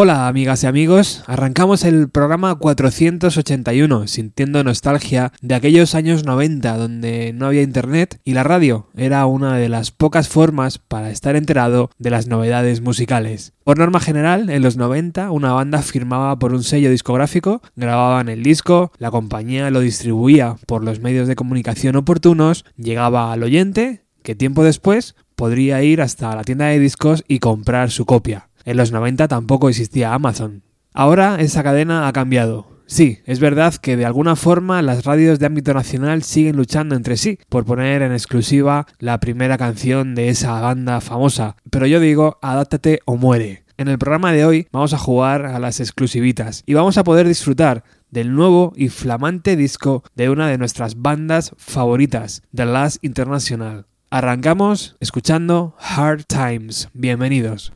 Hola amigas y amigos, arrancamos el programa 481 sintiendo nostalgia de aquellos años 90 donde no había internet y la radio era una de las pocas formas para estar enterado de las novedades musicales. Por norma general, en los 90 una banda firmaba por un sello discográfico, grababan el disco, la compañía lo distribuía por los medios de comunicación oportunos, llegaba al oyente que tiempo después podría ir hasta la tienda de discos y comprar su copia. En los 90 tampoco existía Amazon. Ahora esa cadena ha cambiado. Sí, es verdad que de alguna forma las radios de ámbito nacional siguen luchando entre sí por poner en exclusiva la primera canción de esa banda famosa, pero yo digo, adáptate o muere. En el programa de hoy vamos a jugar a las exclusivitas y vamos a poder disfrutar del nuevo y flamante disco de una de nuestras bandas favoritas, The Last International. Arrancamos escuchando Hard Times. Bienvenidos.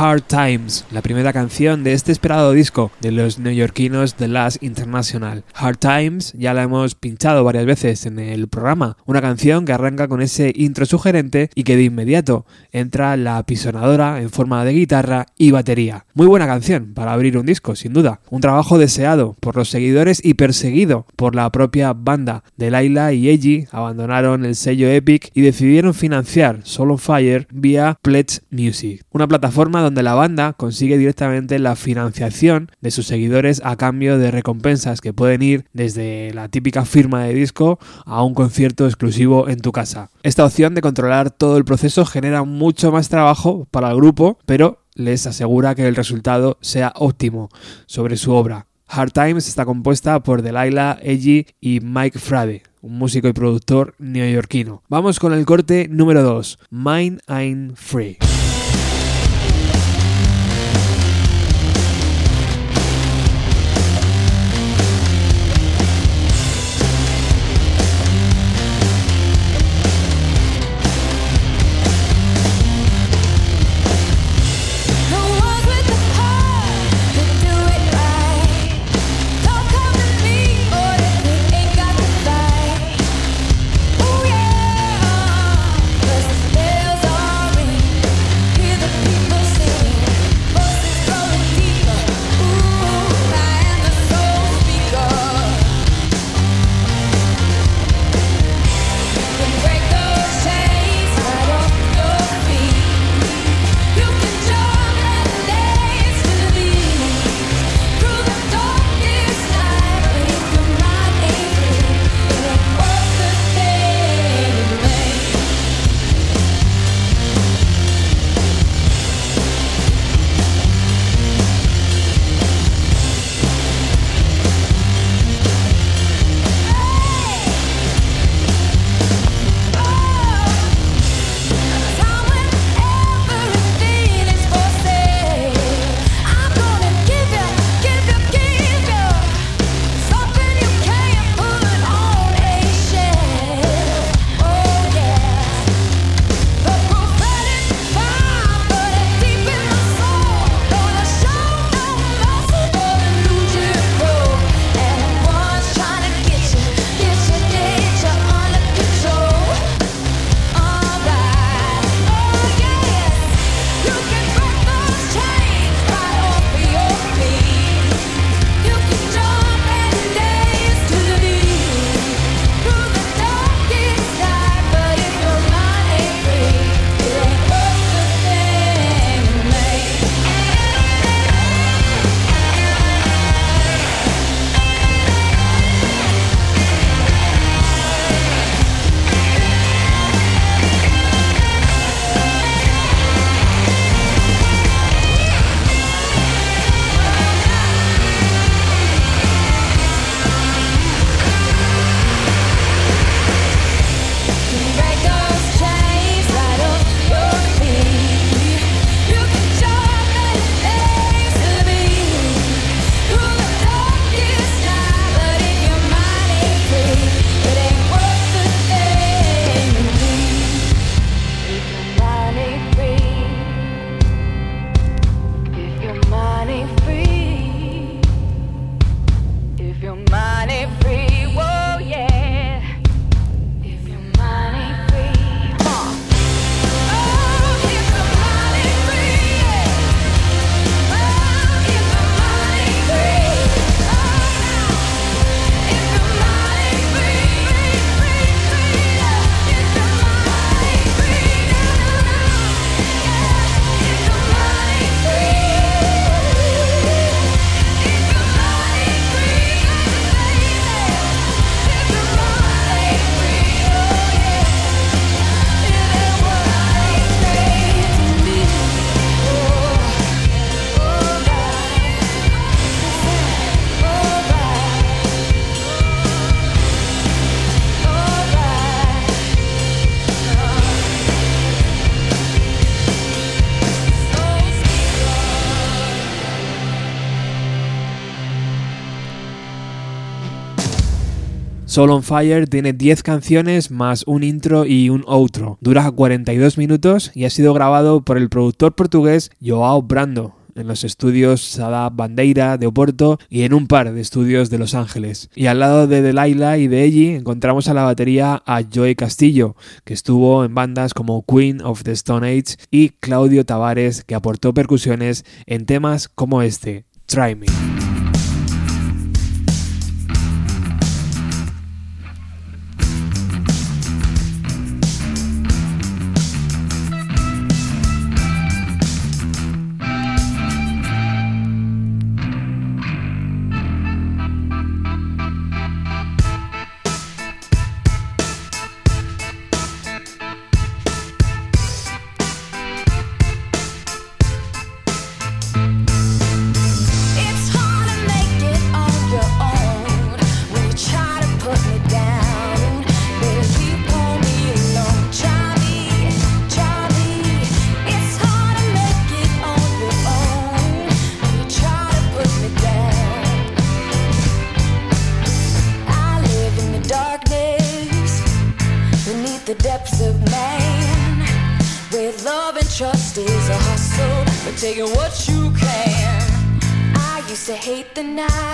Hard Times, la primera canción de este esperado disco de los neoyorquinos The Last International. Hard Times ya la hemos pinchado varias veces en el programa, una canción que arranca con ese intro sugerente y que de inmediato entra la pisonadora en forma de guitarra y batería. Muy buena canción para abrir un disco, sin duda. Un trabajo deseado por los seguidores y perseguido por la propia banda. De Laila y Eiji abandonaron el sello Epic y decidieron financiar Solo Fire vía Pledge Music, una plataforma donde la banda consigue directamente la financiación de sus seguidores a cambio de recompensas que pueden ir desde la típica firma de disco a un concierto exclusivo en tu casa. Esta opción de controlar todo el proceso genera mucho más trabajo para el grupo, pero les asegura que el resultado sea óptimo sobre su obra. Hard Times está compuesta por Delilah, Eiji y Mike Frade, un músico y productor neoyorquino. Vamos con el corte número 2, Mine I'm Free. Soul on Fire tiene 10 canciones más un intro y un outro. Dura 42 minutos y ha sido grabado por el productor portugués Joao Brando en los estudios Sada Bandeira de Oporto y en un par de estudios de Los Ángeles. Y al lado de Delilah y de Ellie encontramos a la batería a Joey Castillo, que estuvo en bandas como Queen of the Stone Age y Claudio Tavares, que aportó percusiones en temas como este, Try Me. the night.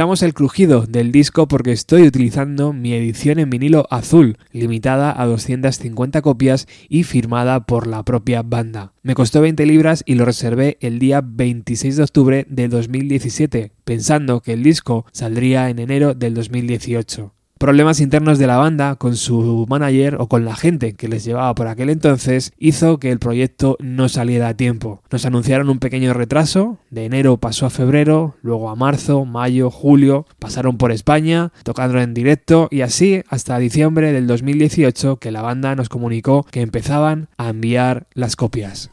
Escuchamos el crujido del disco porque estoy utilizando mi edición en vinilo azul, limitada a 250 copias y firmada por la propia banda. Me costó 20 libras y lo reservé el día 26 de octubre de 2017, pensando que el disco saldría en enero del 2018 problemas internos de la banda con su manager o con la gente que les llevaba por aquel entonces hizo que el proyecto no saliera a tiempo. Nos anunciaron un pequeño retraso, de enero pasó a febrero, luego a marzo, mayo, julio, pasaron por España, tocando en directo y así hasta diciembre del 2018 que la banda nos comunicó que empezaban a enviar las copias.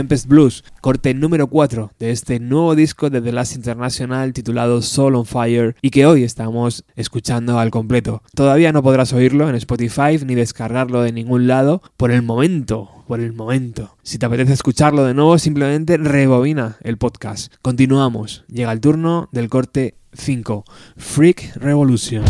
Tempest Blues, corte número 4 de este nuevo disco de The Last International titulado Soul on Fire y que hoy estamos escuchando al completo. Todavía no podrás oírlo en Spotify ni descargarlo de ningún lado por el momento, por el momento. Si te apetece escucharlo de nuevo, simplemente rebobina el podcast. Continuamos. Llega el turno del corte 5, Freak Revolution.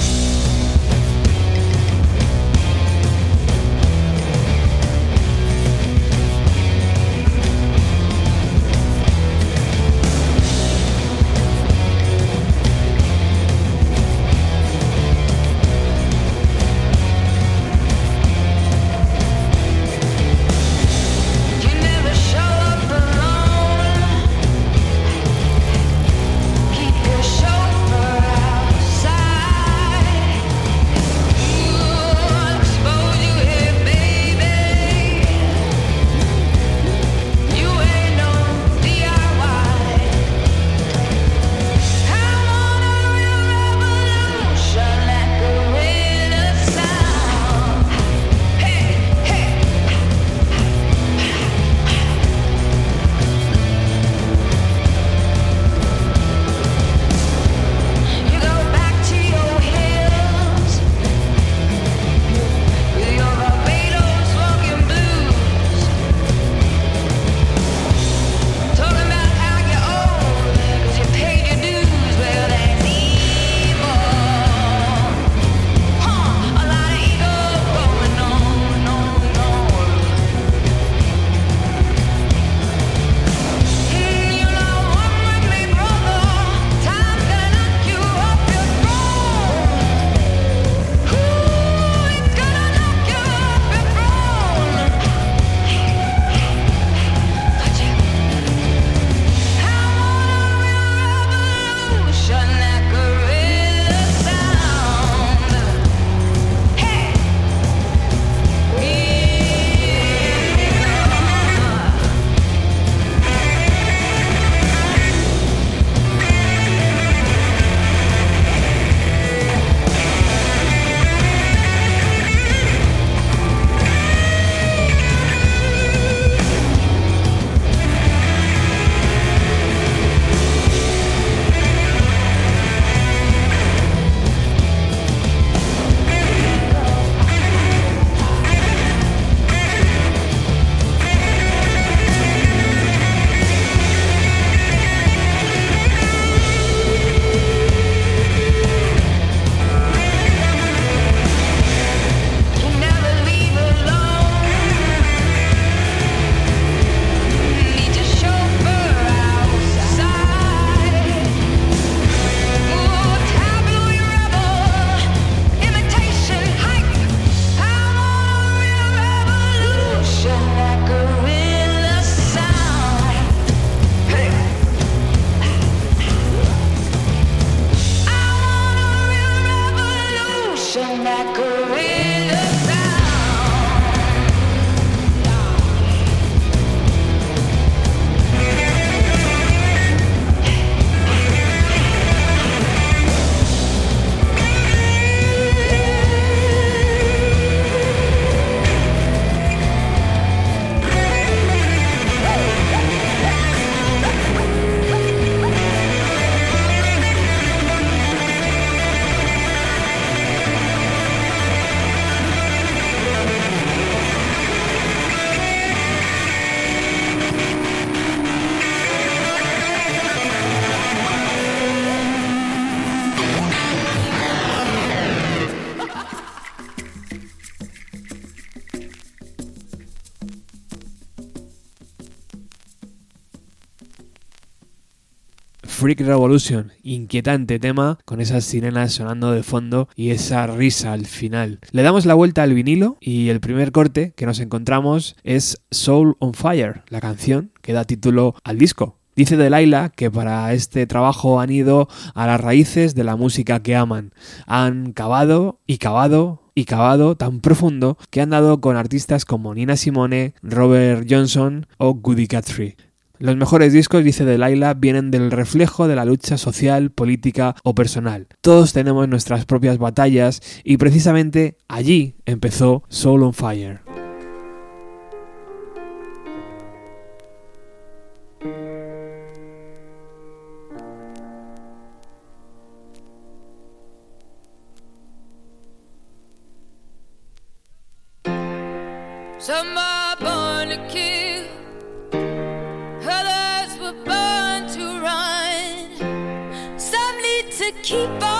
Freak Revolution, inquietante tema con esas sirenas sonando de fondo y esa risa al final. Le damos la vuelta al vinilo y el primer corte que nos encontramos es Soul on Fire, la canción que da título al disco. Dice Delilah que para este trabajo han ido a las raíces de la música que aman. Han cavado y cavado y cavado tan profundo que han dado con artistas como Nina Simone, Robert Johnson o Goody Guthrie. Los mejores discos, dice Delilah, vienen del reflejo de la lucha social, política o personal. Todos tenemos nuestras propias batallas y precisamente allí empezó Soul on Fire. Keep on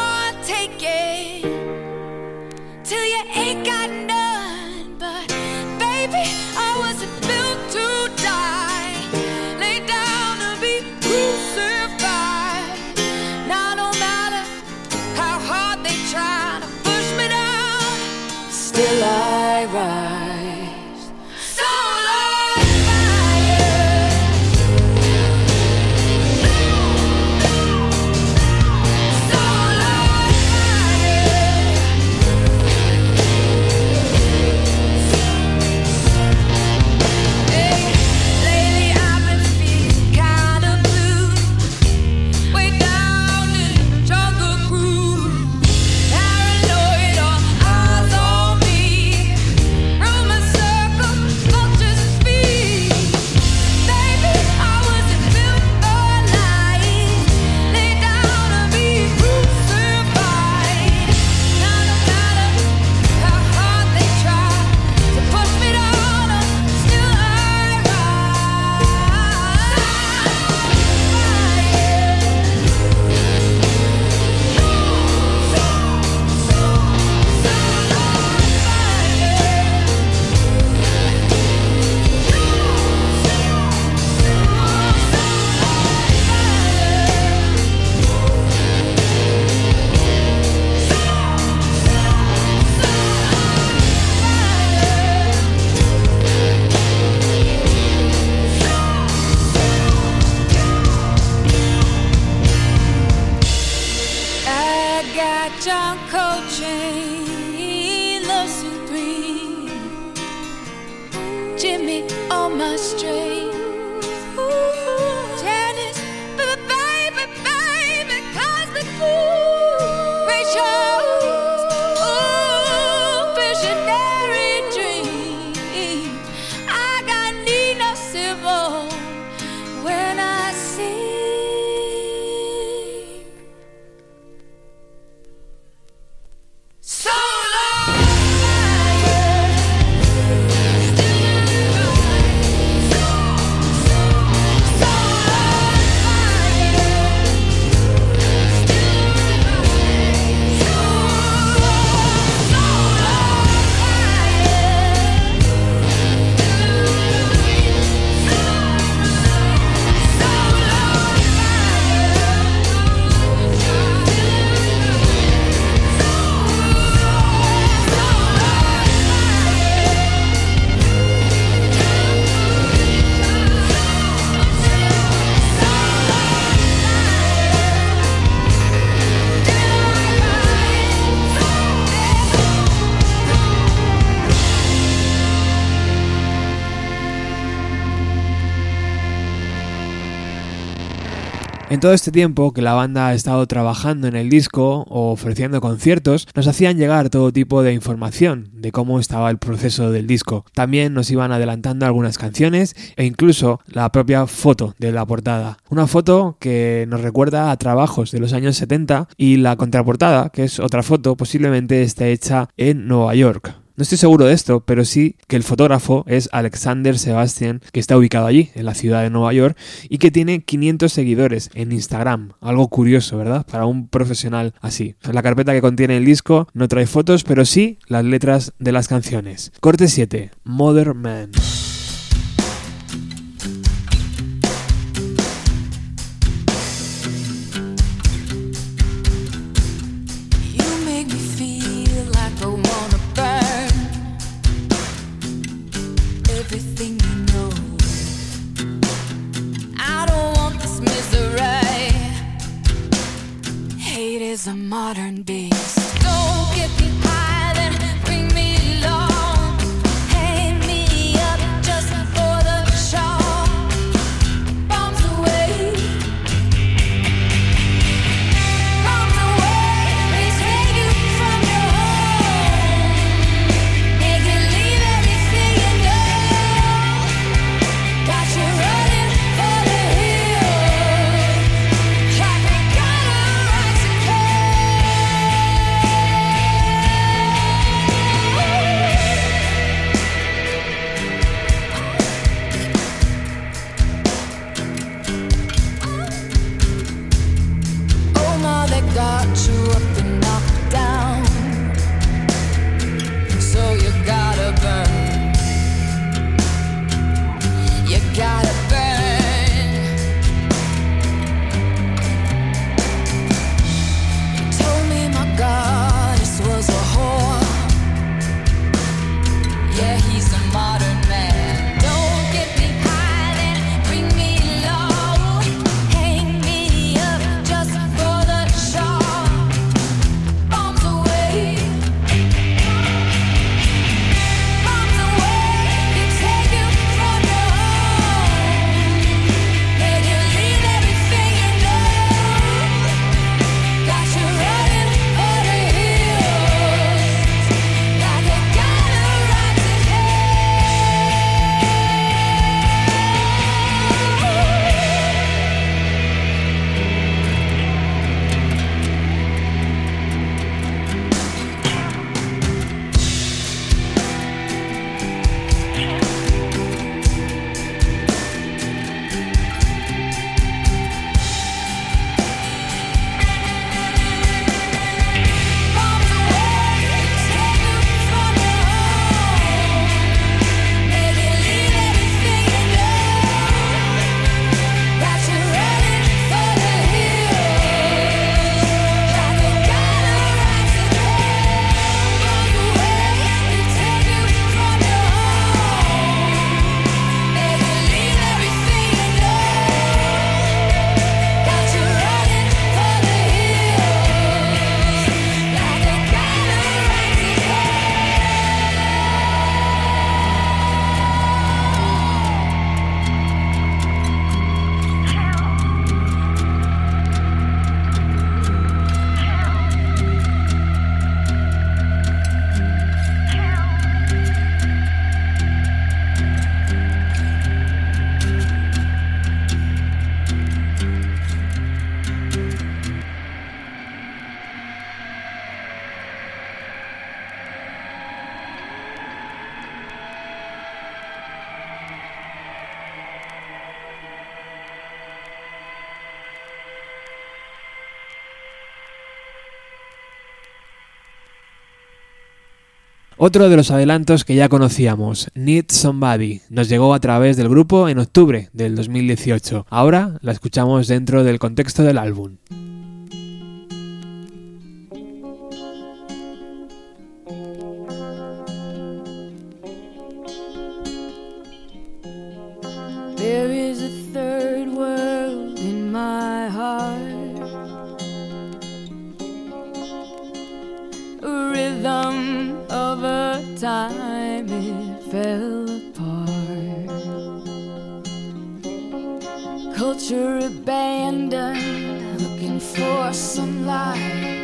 En todo este tiempo que la banda ha estado trabajando en el disco o ofreciendo conciertos, nos hacían llegar todo tipo de información de cómo estaba el proceso del disco. También nos iban adelantando algunas canciones e incluso la propia foto de la portada. Una foto que nos recuerda a trabajos de los años 70 y la contraportada, que es otra foto, posiblemente esté hecha en Nueva York. No estoy seguro de esto, pero sí que el fotógrafo es Alexander Sebastian, que está ubicado allí, en la ciudad de Nueva York, y que tiene 500 seguidores en Instagram. Algo curioso, ¿verdad? Para un profesional así. La carpeta que contiene el disco no trae fotos, pero sí las letras de las canciones. Corte 7, Mother Man. Is a modern beast. got you up Otro de los adelantos que ya conocíamos, Need Somebody, nos llegó a través del grupo en octubre del 2018. Ahora la escuchamos dentro del contexto del álbum. Rhythm time it fell apart. Culture abandoned, looking for some light.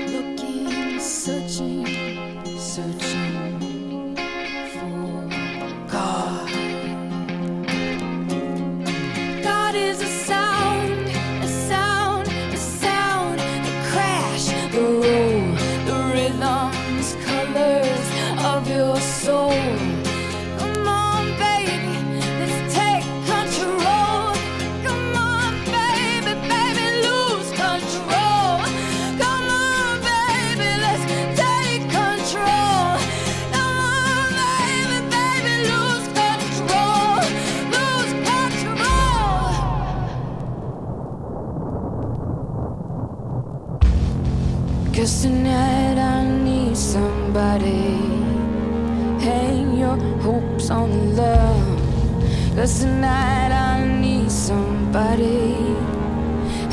Cause tonight I need somebody.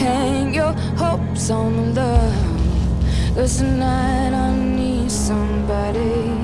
Hang your hopes on love. Cause tonight I need somebody.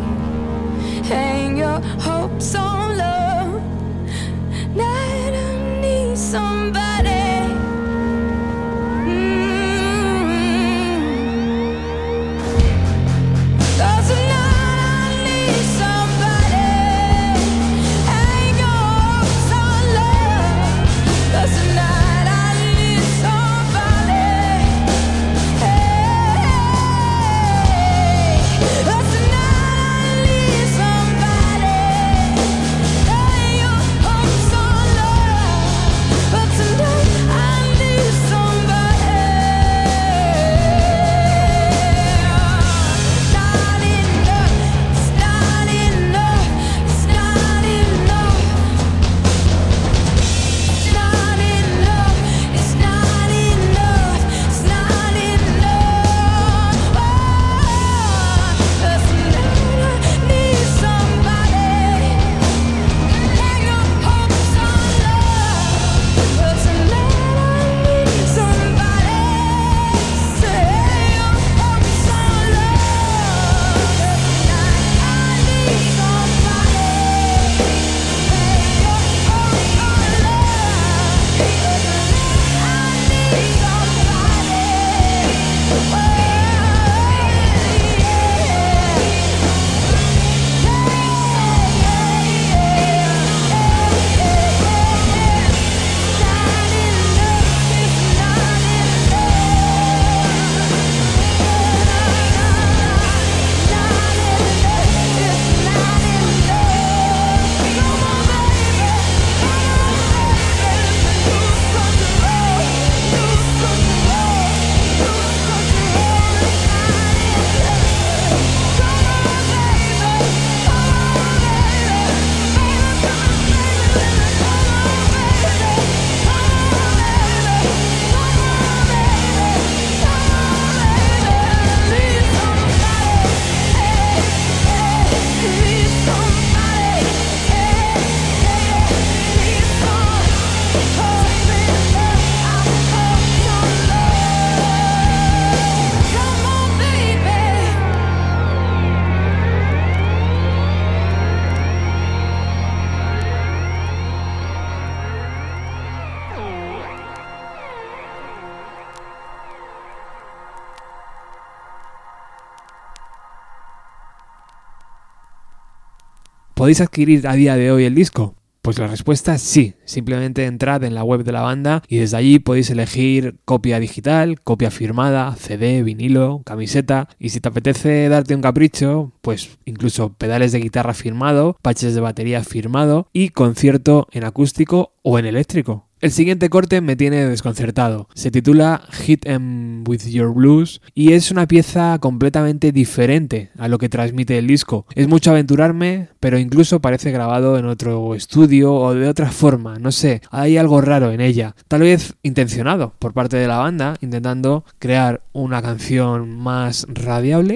¿Podéis adquirir a día de hoy el disco? Pues la respuesta es sí. Simplemente entrad en la web de la banda y desde allí podéis elegir copia digital, copia firmada, CD, vinilo, camiseta y si te apetece darte un capricho, pues incluso pedales de guitarra firmado, patches de batería firmado y concierto en acústico o en eléctrico. El siguiente corte me tiene desconcertado. Se titula Hit Em With Your Blues y es una pieza completamente diferente a lo que transmite el disco. Es mucho aventurarme, pero incluso parece grabado en otro estudio o de otra forma, no sé, hay algo raro en ella. Tal vez intencionado por parte de la banda, intentando crear una canción más radiable.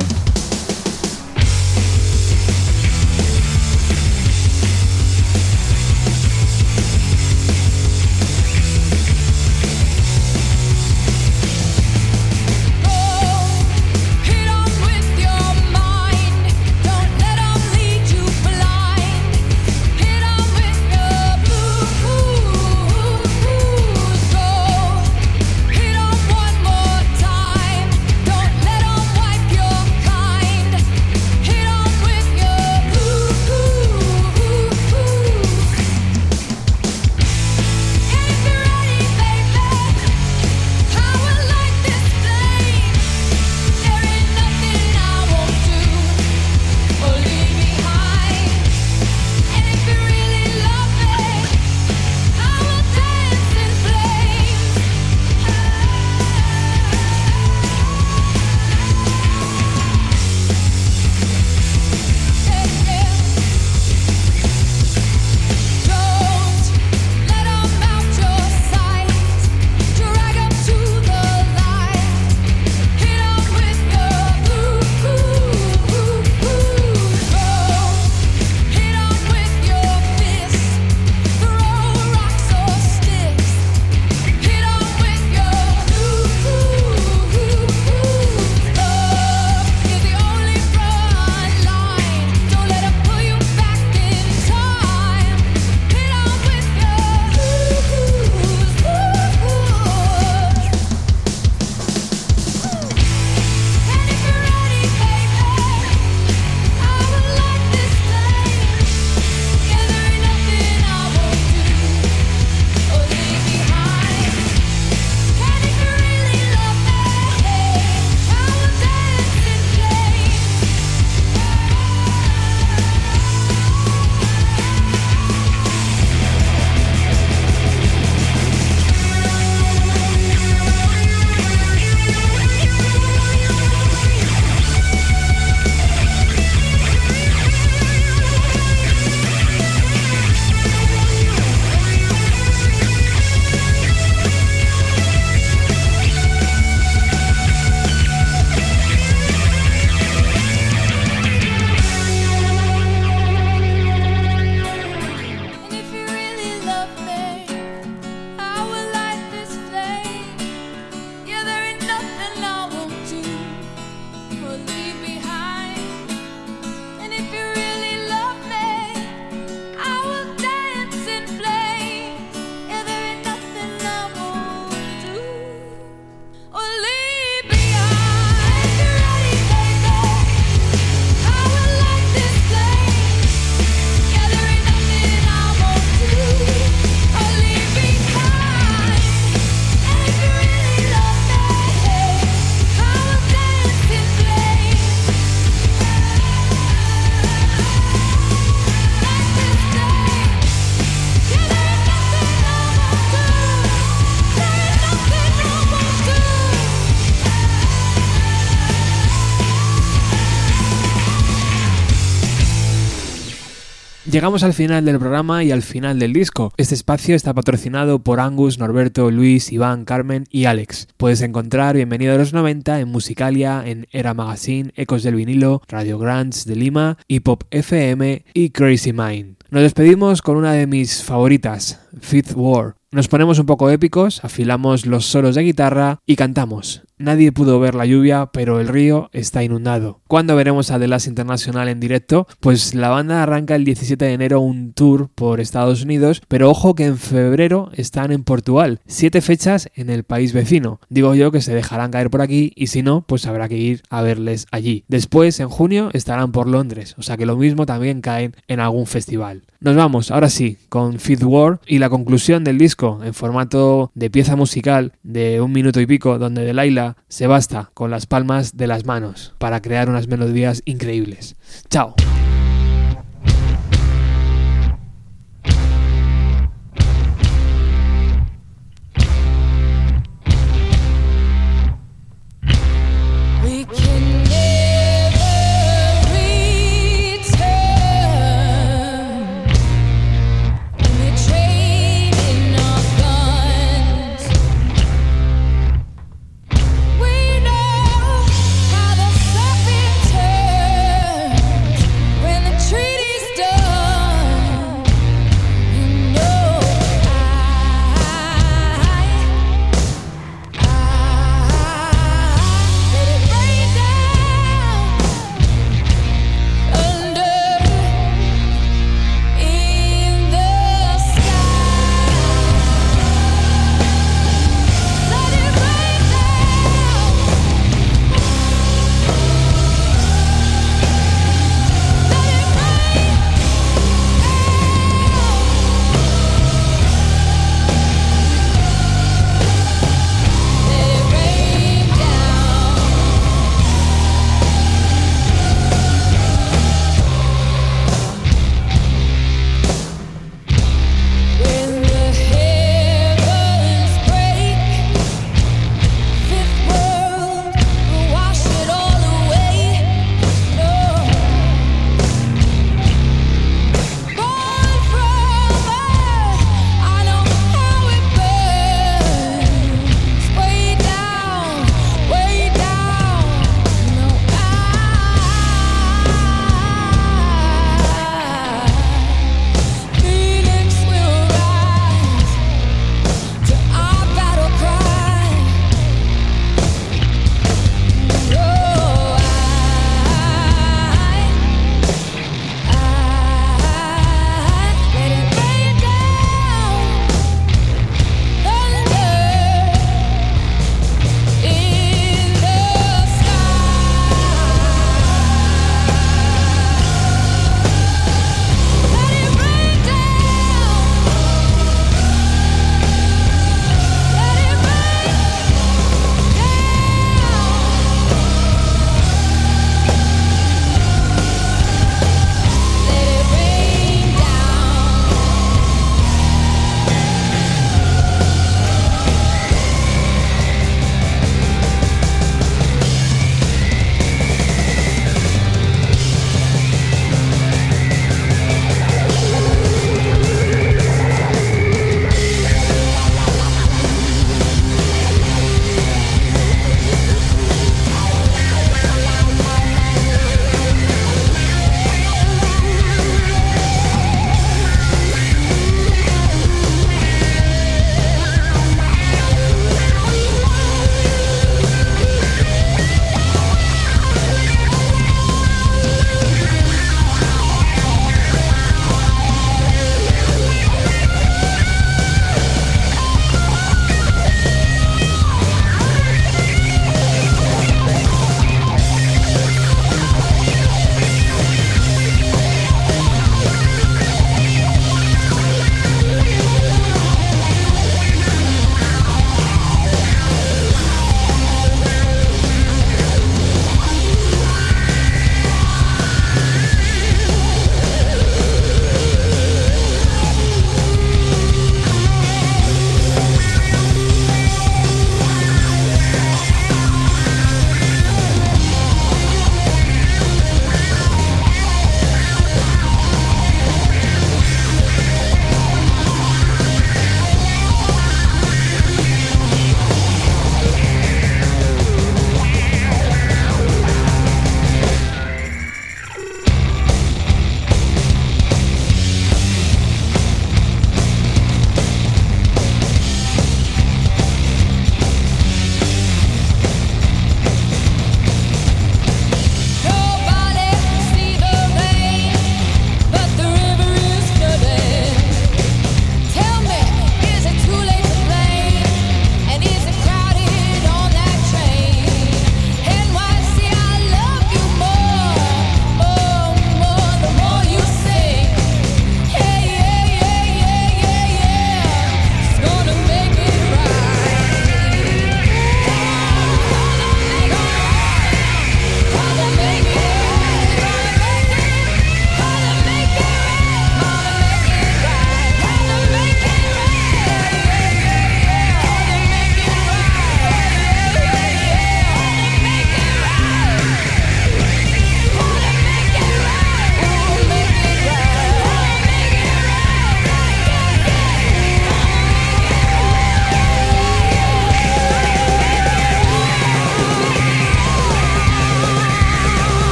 Llegamos al final del programa y al final del disco. Este espacio está patrocinado por Angus, Norberto, Luis, Iván, Carmen y Alex. Puedes encontrar Bienvenido a los 90 en Musicalia, en Era Magazine, Ecos del Vinilo, Radio Grants de Lima, Hip Hop FM y Crazy Mind. Nos despedimos con una de mis favoritas, Fifth War. Nos ponemos un poco épicos, afilamos los solos de guitarra y cantamos. Nadie pudo ver la lluvia, pero el río está inundado. ¿Cuándo veremos a The Last International en directo? Pues la banda arranca el 17 de enero un tour por Estados Unidos, pero ojo que en febrero están en Portugal. Siete fechas en el país vecino. Digo yo que se dejarán caer por aquí y si no, pues habrá que ir a verles allí. Después, en junio, estarán por Londres, o sea que lo mismo también caen en algún festival. Nos vamos, ahora sí, con Fifth War y la conclusión del disco en formato de pieza musical de un minuto y pico, donde Delilah se basta con las palmas de las manos para crear unas melodías increíbles. ¡Chao!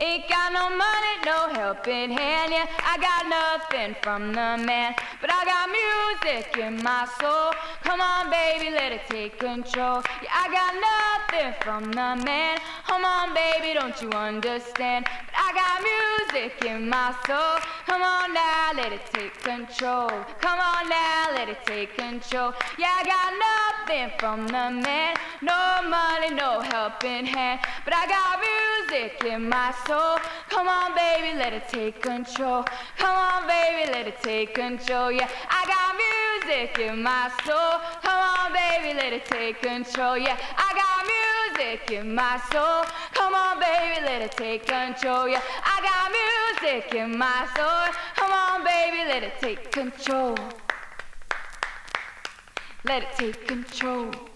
Ain't got no money, no helping hand. Yeah, I got nothing from the man, but I got music in my soul. Come on, baby, let it take control. Yeah, I got nothing from the man. Come on, baby, don't you understand? I got music in my soul. Come on now, let it take control. Come on now, let it take control. Yeah, I got nothing from the man. No money, no helping hand. But I got music in my soul. Come on, baby, let it take control. Come on, baby, let it take control. Yeah, I got music in my soul. Come on, baby, let it take control. Yeah, I got music in my soul. Come on, baby, let it take control. Yeah, I got music in my soul. Come on, baby, let it take control. Let it take control.